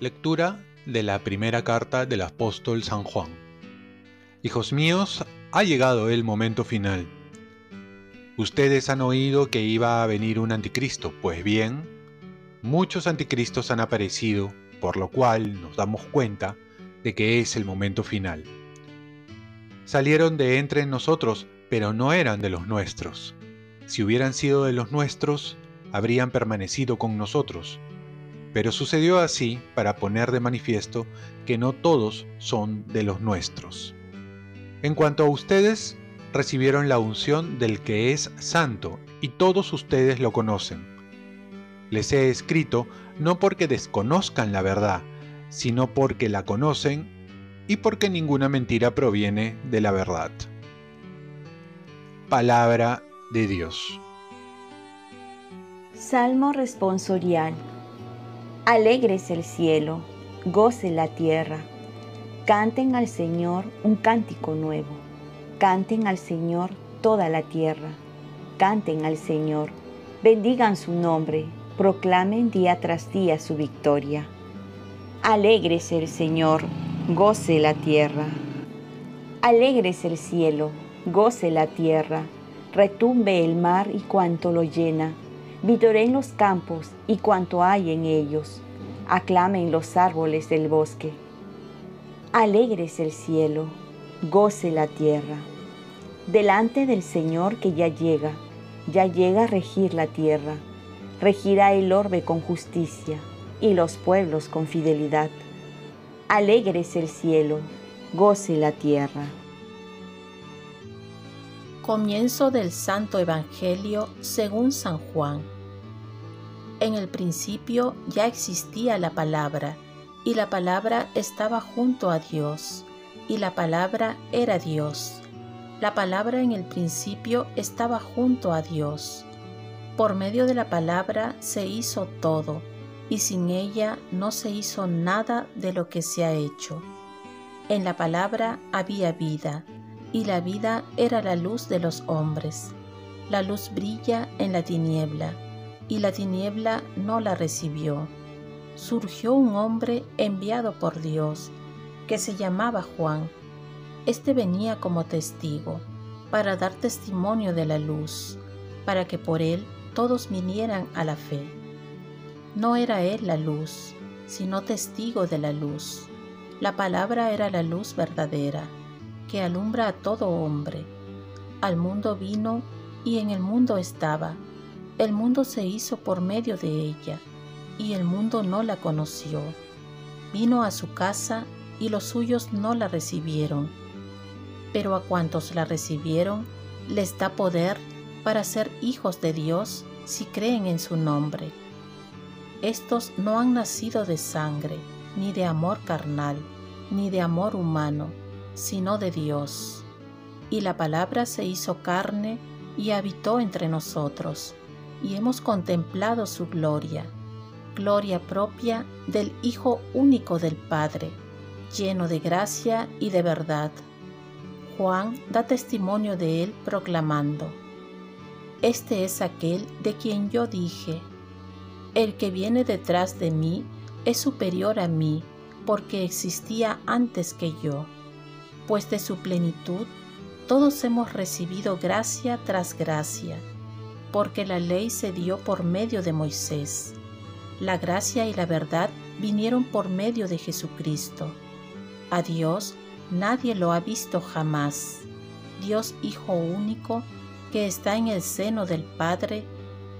Lectura de la primera carta del apóstol San Juan. Hijos míos, ha llegado el momento final. Ustedes han oído que iba a venir un anticristo, pues bien, muchos anticristos han aparecido, por lo cual nos damos cuenta de que es el momento final. Salieron de entre nosotros, pero no eran de los nuestros. Si hubieran sido de los nuestros, habrían permanecido con nosotros pero sucedió así para poner de manifiesto que no todos son de los nuestros. En cuanto a ustedes, recibieron la unción del que es santo, y todos ustedes lo conocen. Les he escrito no porque desconozcan la verdad, sino porque la conocen y porque ninguna mentira proviene de la verdad. Palabra de Dios. Salmo responsorial Alegres el cielo, goce la tierra. Canten al Señor un cántico nuevo. Canten al Señor toda la tierra. Canten al Señor. Bendigan su nombre. Proclamen día tras día su victoria. Alegres el Señor, goce la tierra. Alegres el cielo, goce la tierra. Retumbe el mar y cuanto lo llena en los campos y cuanto hay en ellos. Aclamen los árboles del bosque. Alegres el cielo, goce la tierra. Delante del Señor que ya llega, ya llega a regir la tierra. Regirá el orbe con justicia y los pueblos con fidelidad. Alegres el cielo, goce la tierra. Comienzo del Santo Evangelio según San Juan. En el principio ya existía la palabra, y la palabra estaba junto a Dios, y la palabra era Dios. La palabra en el principio estaba junto a Dios. Por medio de la palabra se hizo todo, y sin ella no se hizo nada de lo que se ha hecho. En la palabra había vida, y la vida era la luz de los hombres. La luz brilla en la tiniebla, y la tiniebla no la recibió. Surgió un hombre enviado por Dios, que se llamaba Juan. Este venía como testigo, para dar testimonio de la luz, para que por él todos vinieran a la fe. No era él la luz, sino testigo de la luz. La palabra era la luz verdadera que alumbra a todo hombre. Al mundo vino y en el mundo estaba. El mundo se hizo por medio de ella y el mundo no la conoció. Vino a su casa y los suyos no la recibieron. Pero a cuantos la recibieron, les da poder para ser hijos de Dios si creen en su nombre. Estos no han nacido de sangre, ni de amor carnal, ni de amor humano, sino de Dios. Y la palabra se hizo carne y habitó entre nosotros, y hemos contemplado su gloria, gloria propia del Hijo único del Padre, lleno de gracia y de verdad. Juan da testimonio de él proclamando, Este es aquel de quien yo dije, el que viene detrás de mí es superior a mí, porque existía antes que yo pues de su plenitud todos hemos recibido gracia tras gracia, porque la ley se dio por medio de Moisés. La gracia y la verdad vinieron por medio de Jesucristo. A Dios nadie lo ha visto jamás. Dios Hijo único, que está en el seno del Padre,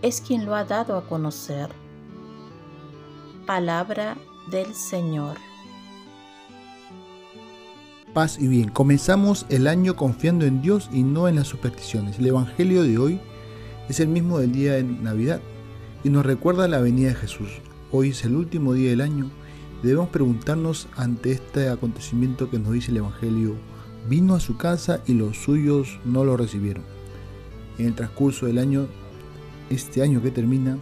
es quien lo ha dado a conocer. Palabra del Señor paz y bien. Comenzamos el año confiando en Dios y no en las supersticiones. El Evangelio de hoy es el mismo del día de Navidad y nos recuerda la venida de Jesús. Hoy es el último día del año debemos preguntarnos ante este acontecimiento que nos dice el Evangelio, vino a su casa y los suyos no lo recibieron. En el transcurso del año, este año que termina,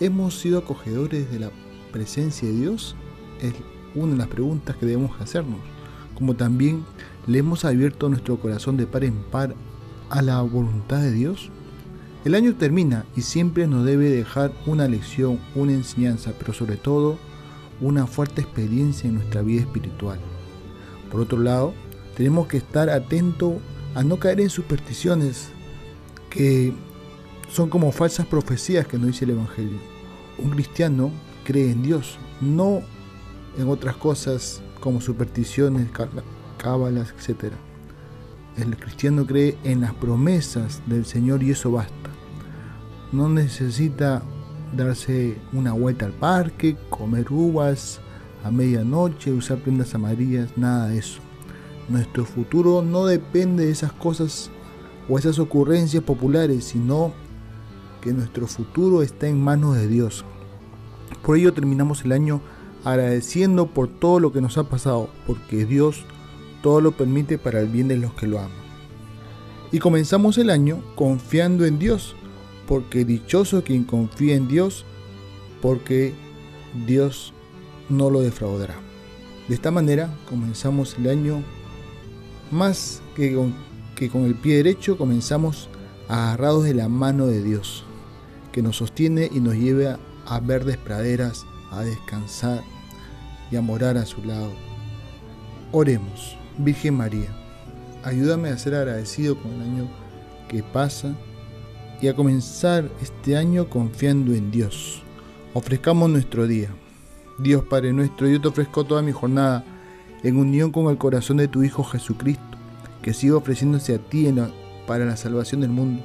¿hemos sido acogedores de la presencia de Dios? Es una de las preguntas que debemos hacernos, como también le hemos abierto nuestro corazón de par en par a la voluntad de Dios. El año termina y siempre nos debe dejar una lección, una enseñanza, pero sobre todo una fuerte experiencia en nuestra vida espiritual. Por otro lado, tenemos que estar atentos a no caer en supersticiones que son como falsas profecías que nos dice el Evangelio. Un cristiano cree en Dios, no en otras cosas como supersticiones, cábalas, etc. El cristiano cree en las promesas del Señor y eso basta. No necesita darse una vuelta al parque, comer uvas a medianoche, usar prendas amarillas, nada de eso. Nuestro futuro no depende de esas cosas o esas ocurrencias populares, sino que nuestro futuro está en manos de Dios. Por ello terminamos el año agradeciendo por todo lo que nos ha pasado, porque Dios todo lo permite para el bien de los que lo aman. Y comenzamos el año confiando en Dios, porque dichoso quien confía en Dios, porque Dios no lo defraudará. De esta manera comenzamos el año más que con, que con el pie derecho, comenzamos agarrados de la mano de Dios, que nos sostiene y nos lleva a verdes praderas, a descansar y a morar a su lado. Oremos. Virgen María, ayúdame a ser agradecido con el año que pasa y a comenzar este año confiando en Dios. Ofrezcamos nuestro día. Dios Padre nuestro, yo te ofrezco toda mi jornada en unión con el corazón de tu Hijo Jesucristo, que siga ofreciéndose a ti para la salvación del mundo.